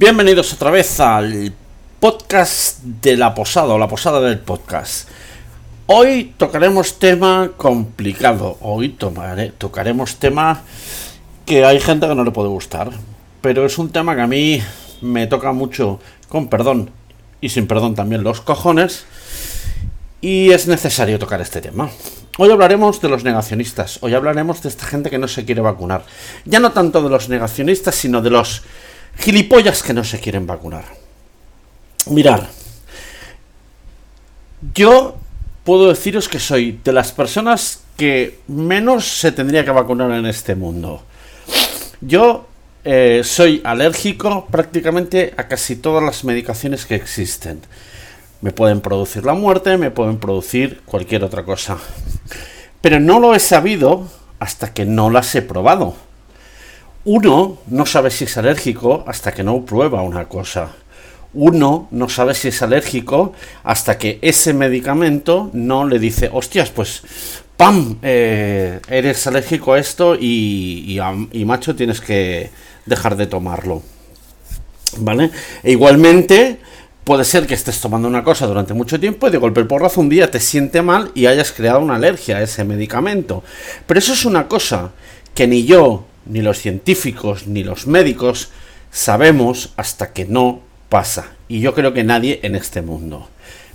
Bienvenidos otra vez al podcast de la posada o la posada del podcast. Hoy tocaremos tema complicado. Hoy tocaremos tema que hay gente que no le puede gustar. Pero es un tema que a mí me toca mucho, con perdón y sin perdón también, los cojones. Y es necesario tocar este tema. Hoy hablaremos de los negacionistas. Hoy hablaremos de esta gente que no se quiere vacunar. Ya no tanto de los negacionistas, sino de los gilipollas que no se quieren vacunar. Mirar, yo puedo deciros que soy de las personas que menos se tendría que vacunar en este mundo. Yo eh, soy alérgico prácticamente a casi todas las medicaciones que existen. Me pueden producir la muerte, me pueden producir cualquier otra cosa. Pero no lo he sabido hasta que no las he probado. Uno no sabe si es alérgico hasta que no prueba una cosa. Uno no sabe si es alérgico hasta que ese medicamento no le dice, hostias, pues, ¡pam! Eh, eres alérgico a esto y, y, macho, tienes que dejar de tomarlo. ¿Vale? E igualmente, puede ser que estés tomando una cosa durante mucho tiempo y de golpe por razón un día te siente mal y hayas creado una alergia a ese medicamento. Pero eso es una cosa que ni yo, ni los científicos, ni los médicos sabemos hasta que no pasa. Y yo creo que nadie en este mundo.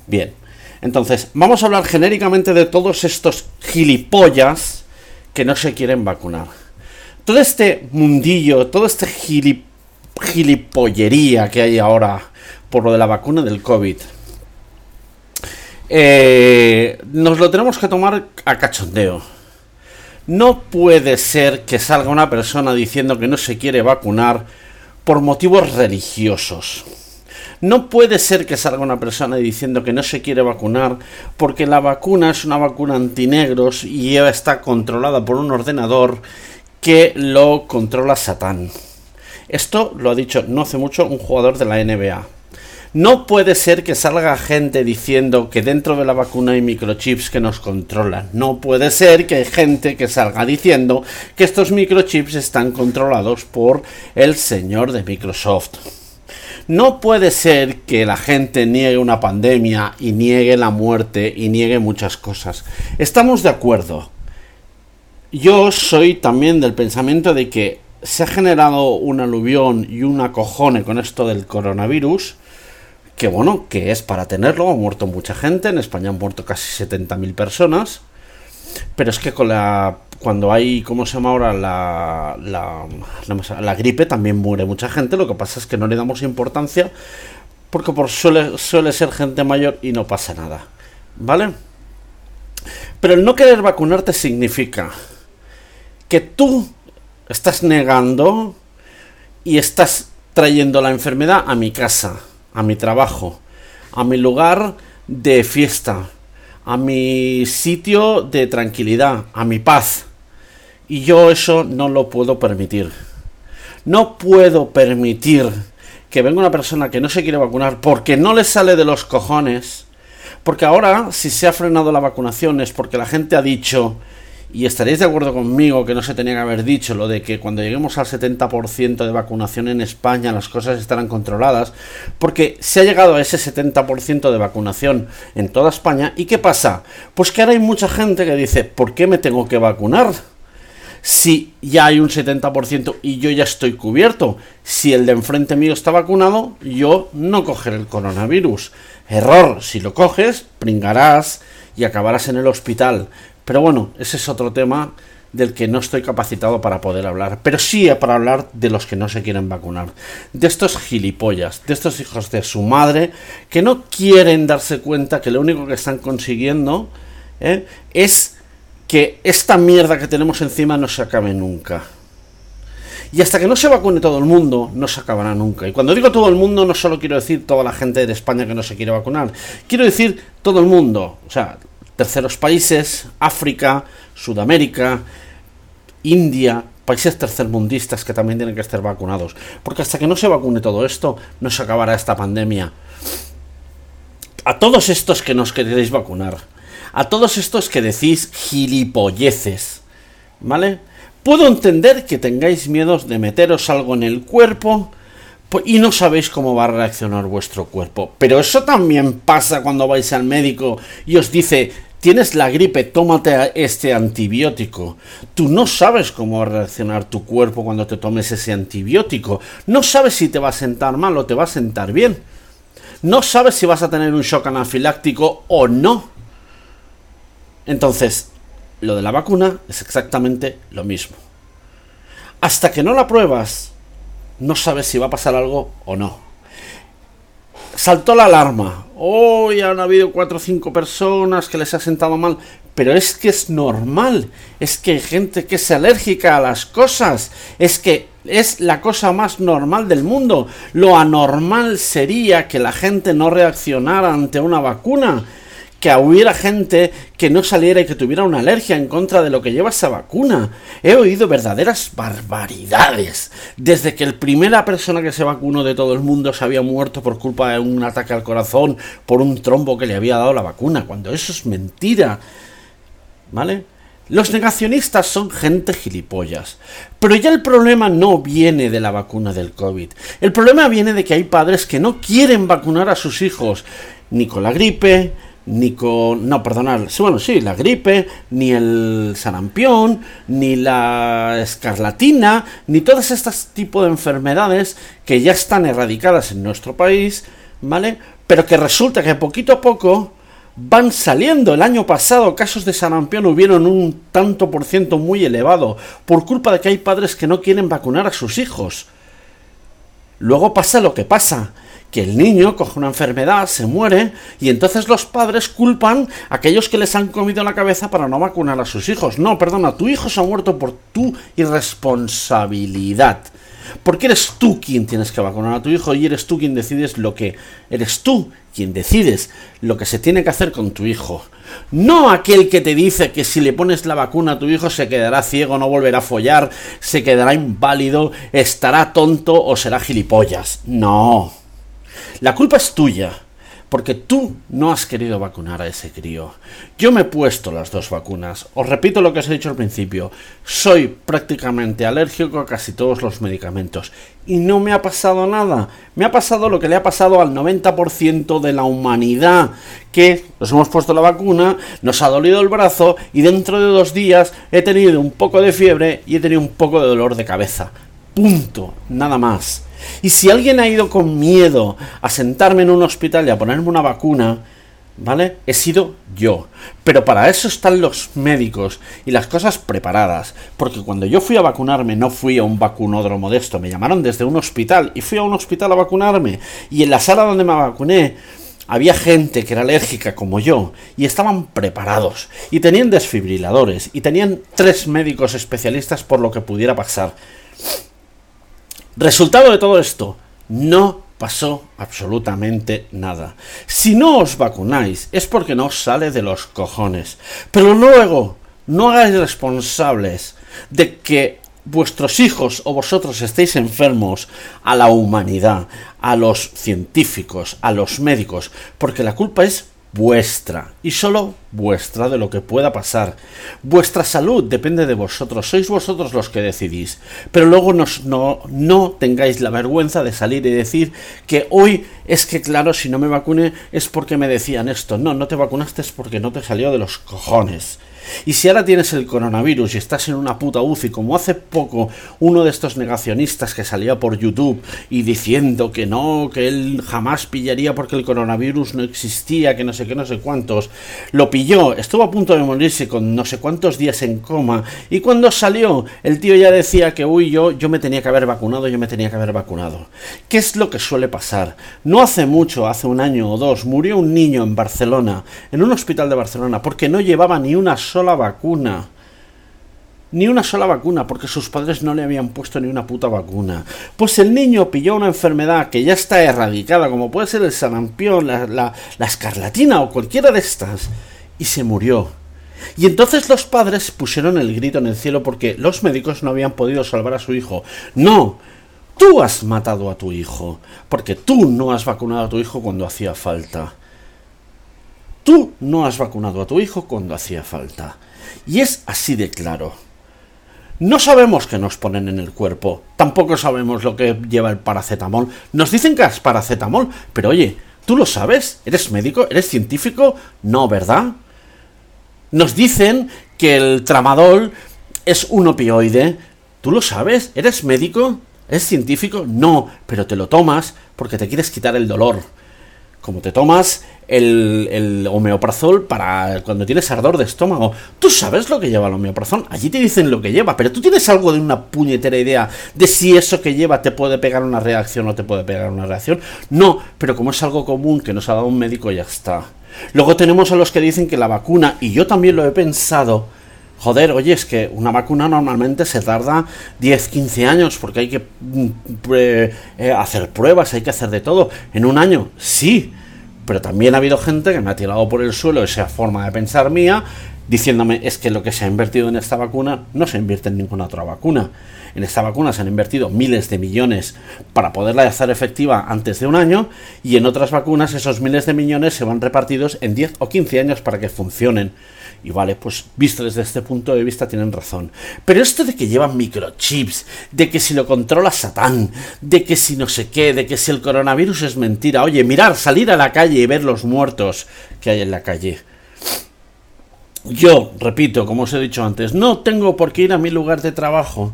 Bien, entonces vamos a hablar genéricamente de todos estos gilipollas que no se quieren vacunar. Todo este mundillo, todo este gilipollería que hay ahora por lo de la vacuna del COVID. Eh, nos lo tenemos que tomar a cachondeo no puede ser que salga una persona diciendo que no se quiere vacunar por motivos religiosos. No puede ser que salga una persona diciendo que no se quiere vacunar porque la vacuna es una vacuna antinegros y está controlada por un ordenador que lo controla Satán. Esto lo ha dicho no hace mucho un jugador de la NBA. No puede ser que salga gente diciendo que dentro de la vacuna hay microchips que nos controlan. No puede ser que hay gente que salga diciendo que estos microchips están controlados por el señor de Microsoft. No puede ser que la gente niegue una pandemia y niegue la muerte y niegue muchas cosas. Estamos de acuerdo. Yo soy también del pensamiento de que se ha generado un aluvión y un acojone con esto del coronavirus que bueno, que es para tenerlo, ha muerto mucha gente, en España han muerto casi 70.000 personas, pero es que con la cuando hay, ¿cómo se llama ahora? La, la, la, gripe también muere mucha gente, lo que pasa es que no le damos importancia porque por suele, suele ser gente mayor y no pasa nada, ¿vale? Pero el no querer vacunarte significa que tú estás negando y estás trayendo la enfermedad a mi casa a mi trabajo, a mi lugar de fiesta, a mi sitio de tranquilidad, a mi paz. Y yo eso no lo puedo permitir. No puedo permitir que venga una persona que no se quiere vacunar porque no le sale de los cojones. Porque ahora, si se ha frenado la vacunación, es porque la gente ha dicho y estaréis de acuerdo conmigo que no se tenía que haber dicho lo de que cuando lleguemos al 70% de vacunación en España las cosas estarán controladas, porque se ha llegado a ese 70% de vacunación en toda España. ¿Y qué pasa? Pues que ahora hay mucha gente que dice, ¿por qué me tengo que vacunar? Si ya hay un 70% y yo ya estoy cubierto, si el de enfrente mío está vacunado, yo no cogeré el coronavirus. Error, si lo coges, pringarás y acabarás en el hospital. Pero bueno, ese es otro tema del que no estoy capacitado para poder hablar, pero sí para hablar de los que no se quieren vacunar, de estos gilipollas, de estos hijos de su madre, que no quieren darse cuenta que lo único que están consiguiendo ¿eh? es que esta mierda que tenemos encima no se acabe nunca. Y hasta que no se vacune todo el mundo, no se acabará nunca. Y cuando digo todo el mundo, no solo quiero decir toda la gente de España que no se quiere vacunar, quiero decir todo el mundo. O sea, terceros países, África, Sudamérica, India, países tercermundistas que también tienen que estar vacunados. Porque hasta que no se vacune todo esto, no se acabará esta pandemia. A todos estos que nos queréis vacunar, a todos estos que decís gilipolleces, ¿vale? Puedo entender que tengáis miedos de meteros algo en el cuerpo y no sabéis cómo va a reaccionar vuestro cuerpo. Pero eso también pasa cuando vais al médico y os dice, tienes la gripe, tómate este antibiótico. Tú no sabes cómo va a reaccionar tu cuerpo cuando te tomes ese antibiótico. No sabes si te va a sentar mal o te va a sentar bien. No sabes si vas a tener un shock anafiláctico o no. Entonces, lo de la vacuna es exactamente lo mismo. Hasta que no la pruebas, no sabes si va a pasar algo o no. Saltó la alarma. Hoy han habido cuatro o cinco personas que les ha sentado mal. Pero es que es normal. Es que hay gente que es alérgica a las cosas. Es que es la cosa más normal del mundo. Lo anormal sería que la gente no reaccionara ante una vacuna que hubiera gente que no saliera y que tuviera una alergia en contra de lo que lleva esa vacuna. He oído verdaderas barbaridades. Desde que el primera persona que se vacunó de todo el mundo se había muerto por culpa de un ataque al corazón, por un trombo que le había dado la vacuna, cuando eso es mentira. ¿Vale? Los negacionistas son gente gilipollas. Pero ya el problema no viene de la vacuna del COVID. El problema viene de que hay padres que no quieren vacunar a sus hijos ni con la gripe, ni con, no, perdonad, bueno, sí, la gripe, ni el sarampión, ni la escarlatina, ni todas estas tipos de enfermedades que ya están erradicadas en nuestro país, ¿vale? Pero que resulta que poquito a poco van saliendo. El año pasado casos de sarampión hubieron un tanto por ciento muy elevado por culpa de que hay padres que no quieren vacunar a sus hijos. Luego pasa lo que pasa, que el niño coge una enfermedad, se muere, y entonces los padres culpan a aquellos que les han comido la cabeza para no vacunar a sus hijos. No, perdona, tu hijo se ha muerto por tu irresponsabilidad. Porque eres tú quien tienes que vacunar a tu hijo y eres tú quien decides lo que... Eres tú quien decides lo que se tiene que hacer con tu hijo. No aquel que te dice que si le pones la vacuna a tu hijo se quedará ciego, no volverá a follar, se quedará inválido, estará tonto o será gilipollas. No. La culpa es tuya, porque tú no has querido vacunar a ese crío. Yo me he puesto las dos vacunas. Os repito lo que os he dicho al principio. Soy prácticamente alérgico a casi todos los medicamentos. Y no me ha pasado nada. Me ha pasado lo que le ha pasado al 90% de la humanidad. Que nos hemos puesto la vacuna, nos ha dolido el brazo y dentro de dos días he tenido un poco de fiebre y he tenido un poco de dolor de cabeza. Punto. Nada más. Y si alguien ha ido con miedo a sentarme en un hospital y a ponerme una vacuna, ¿vale? He sido yo. Pero para eso están los médicos y las cosas preparadas. Porque cuando yo fui a vacunarme no fui a un vacunódromo de esto, me llamaron desde un hospital y fui a un hospital a vacunarme. Y en la sala donde me vacuné había gente que era alérgica como yo y estaban preparados y tenían desfibriladores y tenían tres médicos especialistas por lo que pudiera pasar. Resultado de todo esto, no pasó absolutamente nada. Si no os vacunáis es porque no os sale de los cojones. Pero luego, no hagáis responsables de que vuestros hijos o vosotros estéis enfermos a la humanidad, a los científicos, a los médicos, porque la culpa es vuestra y solo vuestra de lo que pueda pasar. Vuestra salud depende de vosotros, sois vosotros los que decidís. Pero luego no, no tengáis la vergüenza de salir y decir que hoy es que claro, si no me vacune es porque me decían esto. No, no te vacunaste es porque no te salió de los cojones. Y si ahora tienes el coronavirus y estás en una puta UCI, como hace poco uno de estos negacionistas que salía por YouTube y diciendo que no, que él jamás pillaría porque el coronavirus no existía, que no sé qué, no sé cuántos, lo pilló, estuvo a punto de morirse con no sé cuántos días en coma, y cuando salió, el tío ya decía que, uy, yo, yo me tenía que haber vacunado, yo me tenía que haber vacunado. ¿Qué es lo que suele pasar? No hace mucho, hace un año o dos, murió un niño en Barcelona, en un hospital de Barcelona, porque no llevaba ni una sola vacuna. Ni una sola vacuna, porque sus padres no le habían puesto ni una puta vacuna. Pues el niño pilló una enfermedad que ya está erradicada, como puede ser el sarampión, la, la, la escarlatina o cualquiera de estas, y se murió. Y entonces los padres pusieron el grito en el cielo porque los médicos no habían podido salvar a su hijo. No, tú has matado a tu hijo, porque tú no has vacunado a tu hijo cuando hacía falta. Tú no has vacunado a tu hijo cuando hacía falta. Y es así de claro. No sabemos qué nos ponen en el cuerpo, tampoco sabemos lo que lleva el paracetamol. Nos dicen que es paracetamol, pero oye, ¿tú lo sabes? ¿Eres médico? ¿Eres científico? No, ¿verdad? Nos dicen que el tramadol es un opioide. ¿Tú lo sabes? ¿Eres médico? ¿Es científico? No, pero te lo tomas porque te quieres quitar el dolor. Como te tomas el, el, homeoprazol para cuando tienes ardor de estómago. Tú sabes lo que lleva el homeoprazol. Allí te dicen lo que lleva, pero tú tienes algo de una puñetera idea de si eso que lleva te puede pegar una reacción o te puede pegar una reacción. No, pero como es algo común que nos ha dado un médico, ya está. Luego tenemos a los que dicen que la vacuna, y yo también lo he pensado, Joder, oye, es que una vacuna normalmente se tarda 10, 15 años porque hay que mm, eh, hacer pruebas, hay que hacer de todo. En un año, sí, pero también ha habido gente que me ha tirado por el suelo esa forma de pensar mía, diciéndome es que lo que se ha invertido en esta vacuna no se invierte en ninguna otra vacuna. En esta vacuna se han invertido miles de millones para poderla hacer efectiva antes de un año y en otras vacunas esos miles de millones se van repartidos en 10 o 15 años para que funcionen. Y vale, pues visto desde este punto de vista tienen razón. Pero esto de que llevan microchips, de que si lo controla Satán, de que si no sé qué, de que si el coronavirus es mentira, oye, mirar, salir a la calle y ver los muertos que hay en la calle. Yo, repito, como os he dicho antes, no tengo por qué ir a mi lugar de trabajo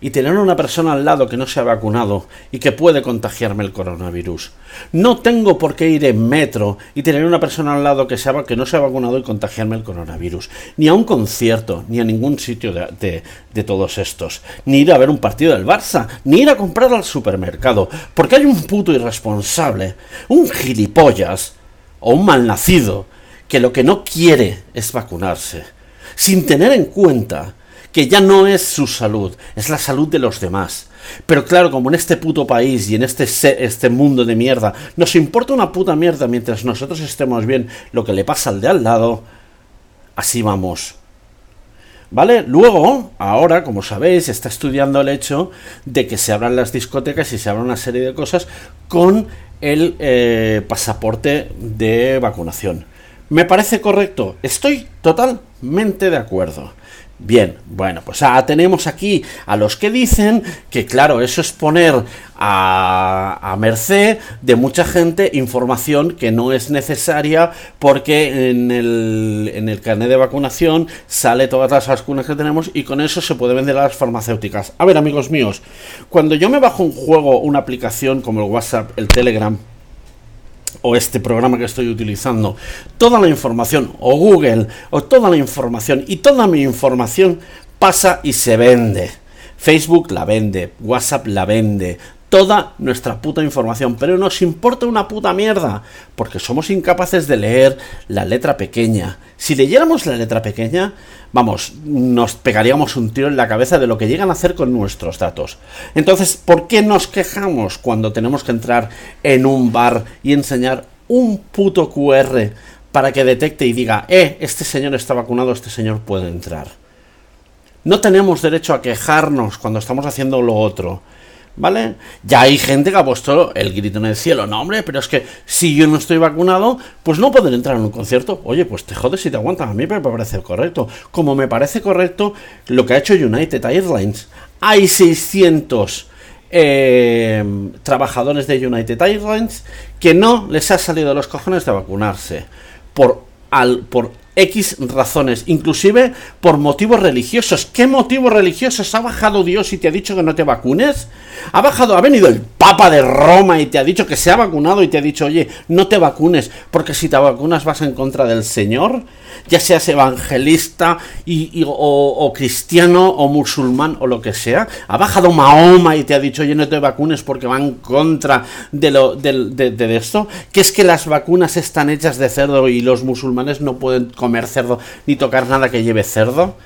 y tener una persona al lado que no se ha vacunado y que puede contagiarme el coronavirus. No tengo por qué ir en metro y tener una persona al lado que, que no se ha vacunado y contagiarme el coronavirus. Ni a un concierto, ni a ningún sitio de, de todos estos. Ni ir a ver un partido del Barça, ni ir a comprar al supermercado. Porque hay un puto irresponsable, un gilipollas o un malnacido que lo que no quiere es vacunarse. Sin tener en cuenta que ya no es su salud, es la salud de los demás. Pero claro, como en este puto país y en este, este mundo de mierda nos importa una puta mierda mientras nosotros estemos bien lo que le pasa al de al lado, así vamos. ¿Vale? Luego, ahora, como sabéis, está estudiando el hecho de que se abran las discotecas y se abran una serie de cosas con el eh, pasaporte de vacunación. ¿Me parece correcto? Estoy de acuerdo. Bien, bueno, pues ah, tenemos aquí a los que dicen que claro, eso es poner a, a, merced de mucha gente información que no es necesaria porque en el, en el carnet de vacunación sale todas las vacunas que tenemos y con eso se puede vender a las farmacéuticas. A ver, amigos míos, cuando yo me bajo un juego, una aplicación como el WhatsApp, el Telegram, o este programa que estoy utilizando, toda la información, o Google, o toda la información, y toda mi información pasa y se vende. Facebook la vende, WhatsApp la vende, toda nuestra puta información, pero nos importa una puta mierda, porque somos incapaces de leer la letra pequeña. Si leyéramos la letra pequeña, vamos, nos pegaríamos un tiro en la cabeza de lo que llegan a hacer con nuestros datos. Entonces, ¿por qué nos quejamos cuando tenemos que entrar en un bar y enseñar un puto QR para que detecte y diga, eh, este señor está vacunado, este señor puede entrar? No tenemos derecho a quejarnos cuando estamos haciendo lo otro. ¿Vale? Ya hay gente que ha puesto el grito en el cielo. No, hombre, pero es que si yo no estoy vacunado, pues no puedo entrar en un concierto. Oye, pues te jodes si te aguantan. A mí me parece correcto. Como me parece correcto lo que ha hecho United Airlines. Hay 600 eh, trabajadores de United Airlines que no les ha salido los cojones de vacunarse. Por, al, por X razones, inclusive por motivos religiosos. ¿Qué motivos religiosos ha bajado Dios y te ha dicho que no te vacunes? Ha bajado, ha venido el Papa de Roma y te ha dicho que se ha vacunado y te ha dicho, oye, no te vacunes, porque si te vacunas vas en contra del Señor, ya seas evangelista y, o, cristiano o musulmán o lo que sea. Ha bajado Mahoma y te ha dicho, oye, no te vacunes porque va en contra de, lo, de, de esto. Que es que las vacunas están hechas de cerdo y los musulmanes no pueden comer cerdo ni tocar nada que lleve cerdo.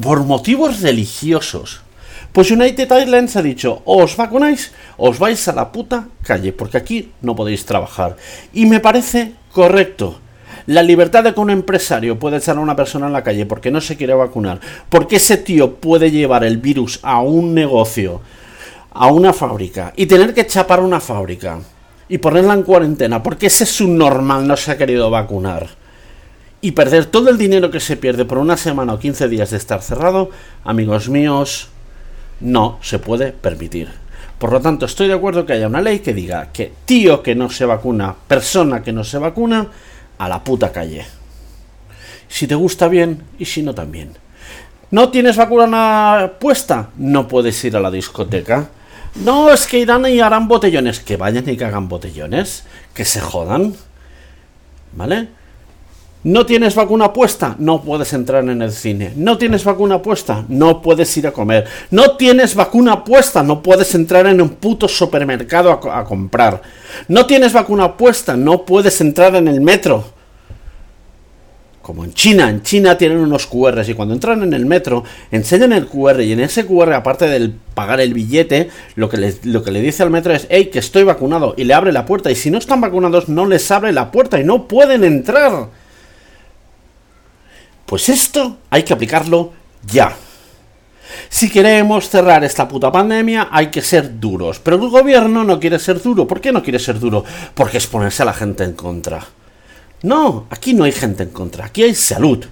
Por motivos religiosos. Pues United Airlines ha dicho, o os vacunáis o os vais a la puta calle, porque aquí no podéis trabajar. Y me parece correcto. La libertad de que un empresario puede echar a una persona en la calle porque no se quiere vacunar, porque ese tío puede llevar el virus a un negocio, a una fábrica, y tener que chapar una fábrica y ponerla en cuarentena porque ese es un normal no se ha querido vacunar y perder todo el dinero que se pierde por una semana o 15 días de estar cerrado, amigos míos, no se puede permitir. Por lo tanto, estoy de acuerdo que haya una ley que diga que tío que no se vacuna, persona que no se vacuna, a la puta calle. Si te gusta bien y si no también. ¿No tienes vacuna puesta? No puedes ir a la discoteca. No, es que irán y harán botellones. Que vayan y que hagan botellones. Que se jodan. ¿Vale? ¿No tienes vacuna puesta? No puedes entrar en el cine. ¿No tienes vacuna puesta? No puedes ir a comer. ¿No tienes vacuna puesta? No puedes entrar en un puto supermercado a, comprar. ¿No tienes vacuna puesta? No puedes entrar en el metro. Como en China, en China tienen unos QRs y cuando entran en el metro enseñan el QR y en ese QR, aparte del pagar el billete, lo que, le, lo que le dice al metro es, hey, que estoy vacunado y le abre la puerta y si no están vacunados no les abre la puerta y no pueden entrar. Pues esto hay que aplicarlo ya. Si queremos cerrar esta puta pandemia, hay que ser duros. Pero el gobierno no quiere ser duro. ¿Por qué no quiere ser duro? Porque es ponerse a la gente en contra. No, aquí no hay gente en contra, aquí hay salud.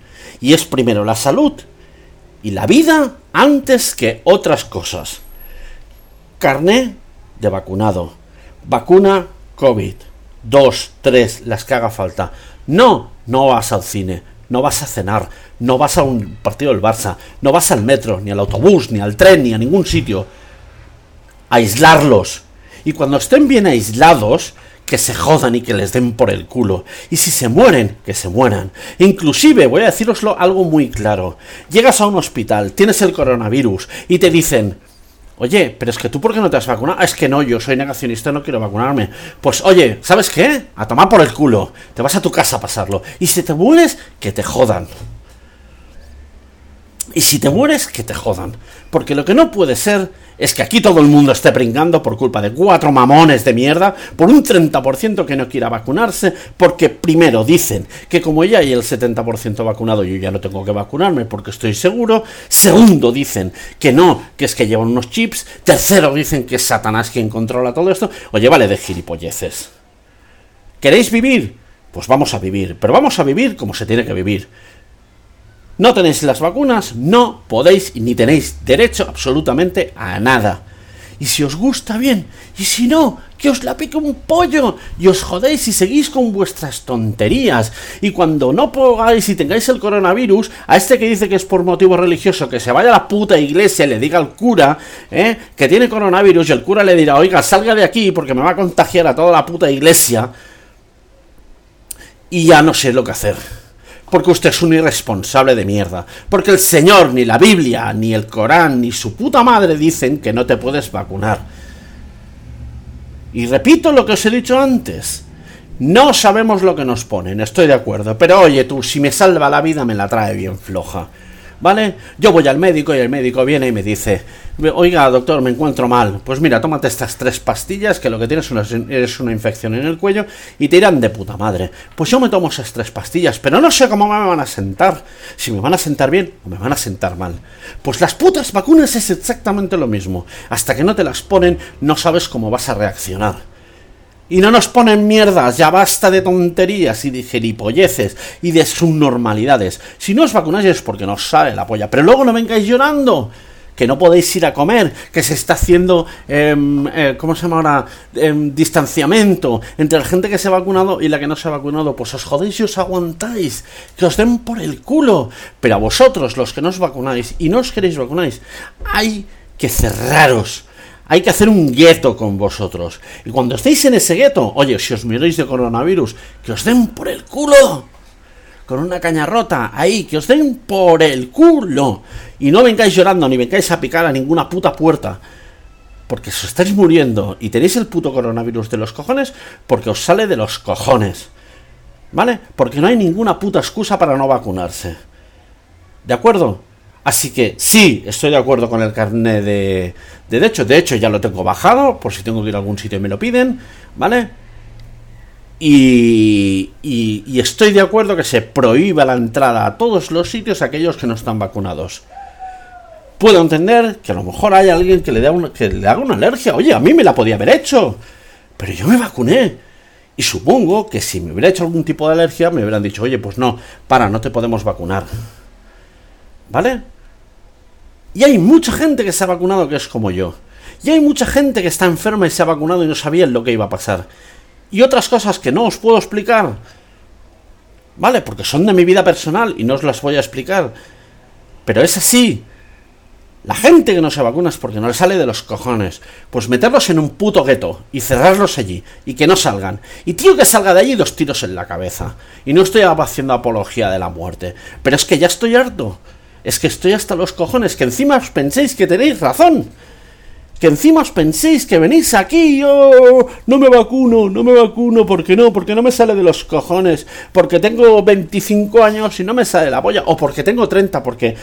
Y es primero la salud y la vida antes que otras cosas. Carné de vacunado. Vacuna COVID. Dos, tres, las que haga falta. No, no vas al cine no vas a cenar, no vas a un partido del Barça, no vas al metro, ni al autobús, ni al tren, ni a ningún sitio. Aislarlos. Y cuando estén bien aislados, que se jodan y que les den por el culo. Y si se mueren, que se mueran. Inclusive, voy a deciroslo algo muy claro. Llegas a un hospital, tienes el coronavirus y te dicen, Oye, pero es que tú, ¿por qué no te has vacunado? Ah, es que no, yo soy negacionista, no quiero vacunarme. Pues, oye, ¿sabes qué? A tomar por el culo. Te vas a tu casa a pasarlo. Y si te mueres, que te jodan. Y si te mueres, que te jodan. Porque lo que no puede ser es que aquí todo el mundo esté pringando por culpa de cuatro mamones de mierda, por un 30% que no quiera vacunarse, porque primero dicen que como ya hay el 70% vacunado, yo ya no tengo que vacunarme porque estoy seguro. Segundo, dicen que no, que es que llevan unos chips. Tercero, dicen que es Satanás quien controla todo esto. Oye, vale de gilipolleces. ¿Queréis vivir? Pues vamos a vivir, pero vamos a vivir como se tiene que vivir no tenéis las vacunas, no podéis ni tenéis derecho absolutamente a nada. Y si os gusta bien, y si no, que os la pique un pollo y os jodéis y seguís con vuestras tonterías. Y cuando no podáis y tengáis el coronavirus, a este que dice que es por motivo religioso, que se vaya a la puta iglesia y le diga al cura ¿eh? que tiene coronavirus y el cura le dirá, oiga, salga de aquí porque me va a contagiar a toda la puta iglesia. Y ya no sé lo que hacer porque usted es un irresponsable de mierda. Porque el Señor, ni la Biblia, ni el Corán, ni su puta madre dicen que no te puedes vacunar. Y repito lo que os he dicho antes. No sabemos lo que nos ponen, estoy de acuerdo. Pero oye tú, si me salva la vida me la trae bien floja. ¿Vale? Yo voy al médico y el médico viene y me dice, oiga, doctor, me encuentro mal. Pues mira, tómate estas tres pastillas, que lo que tienes es una infección en el cuello y te irán de puta madre. Pues yo me tomo esas tres pastillas, pero no sé cómo me van a sentar. Si me van a sentar bien o me van a sentar mal. Pues las putas vacunas es exactamente lo mismo. Hasta que no te las ponen, no sabes cómo vas a reaccionar. Y no nos ponen mierdas, ya basta de tonterías y de jeripolleces y de subnormalidades. Si no os vacunáis es porque nos sale la polla, pero luego no vengáis llorando que no podéis ir a comer, que se está haciendo, em, eh, ¿cómo se llama ahora? Em, distanciamiento entre la gente que se ha vacunado y la que no se ha vacunado. Pues os jodéis y os aguantáis, que os den por el culo. Pero a vosotros, los que no os vacunáis y no os queréis vacunáis, hay que cerraros hay que hacer un gueto con vosotros. Y cuando estéis en ese gueto, oye, si os miráis de coronavirus, que os den por el culo. Con una caña rota, ahí, que os den por el culo. Y no vengáis llorando ni vengáis a picar a ninguna puta puerta. Porque os estáis muriendo y tenéis el puto coronavirus de los cojones, porque os sale de los cojones. ¿Vale? Porque no hay ninguna puta excusa para no vacunarse. ¿De acuerdo? Así que sí, estoy de acuerdo con el carnet de, de hecho. De hecho, ya lo tengo bajado, por si tengo que ir a algún sitio y me lo piden, ¿vale? Y, y, estoy de acuerdo que se prohíba la entrada a todos los sitios a aquellos que no están vacunados. Puedo entender que a lo mejor hay alguien que le, da que le haga una alergia. Oye, a mí me la podía haber hecho. Pero yo me vacuné. Y supongo que si me hubiera hecho algún tipo de alergia, me hubieran dicho, oye, pues no, para, no te podemos vacunar. ¿Vale? Y hay mucha gente que se ha vacunado que es como yo. Y hay mucha gente que está enferma y se ha vacunado y no sabían lo que iba a pasar. Y otras cosas que no os puedo explicar. ¿Vale? Porque son de mi vida personal y no os las voy a explicar. Pero es así. La gente que no se vacuna es porque no le sale de los cojones. Pues meterlos en un puto gueto y cerrarlos allí y que no salgan. Y tío que salga de allí dos tiros en la cabeza. Y no estoy haciendo apología de la muerte. Pero es que ya estoy harto. Es que estoy hasta los cojones. Que encima os penséis que tenéis razón. Que encima os penséis que venís aquí, yo no me vacuno, no me vacuno, ¿por qué no? Porque no me sale de los cojones, porque tengo 25 años y no me sale la polla, o porque tengo 30, porque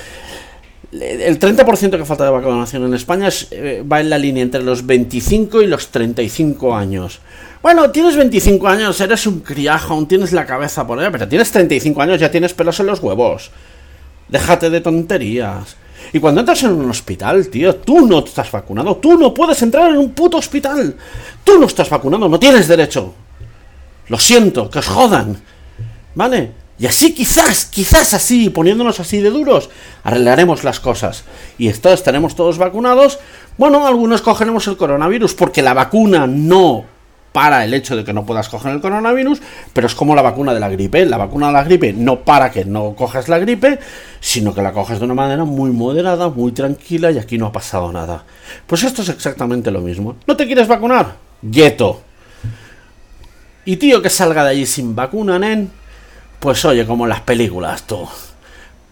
el 30% que falta de vacunación en España eh, va en la línea entre los 25 y los 35 años. Bueno, tienes 25 años, eres un criajo, aún tienes la cabeza por ahí, pero tienes 35 años, ya tienes pelos en los huevos. Déjate de tonterías. Y cuando entras en un hospital, tío, tú no estás vacunado, tú no puedes entrar en un puto hospital. Tú no estás vacunado, no tienes derecho. Lo siento, que os jodan. ¿Vale? Y así quizás, quizás así, poniéndonos así de duros, arreglaremos las cosas. Y esto estaremos todos vacunados. Bueno, algunos cogeremos el coronavirus porque la vacuna no para el hecho de que no puedas coger el coronavirus, pero es como la vacuna de la gripe. La vacuna de la gripe no para que no cojas la gripe, sino que la coges de una manera muy moderada, muy tranquila y aquí no ha pasado nada. Pues esto es exactamente lo mismo. ¿No te quieres vacunar? Gueto. Y tío que salga de allí sin vacuna, nen pues oye, como en las películas, tú.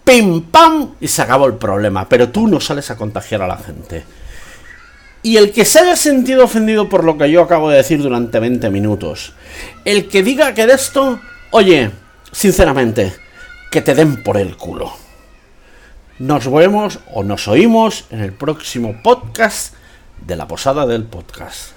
¡Pim, pam! Y se acabó el problema. Pero tú no sales a contagiar a la gente. Y el que se haya sentido ofendido por lo que yo acabo de decir durante 20 minutos, el que diga que de esto, oye, sinceramente, que te den por el culo. Nos vemos o nos oímos en el próximo podcast de la posada del podcast.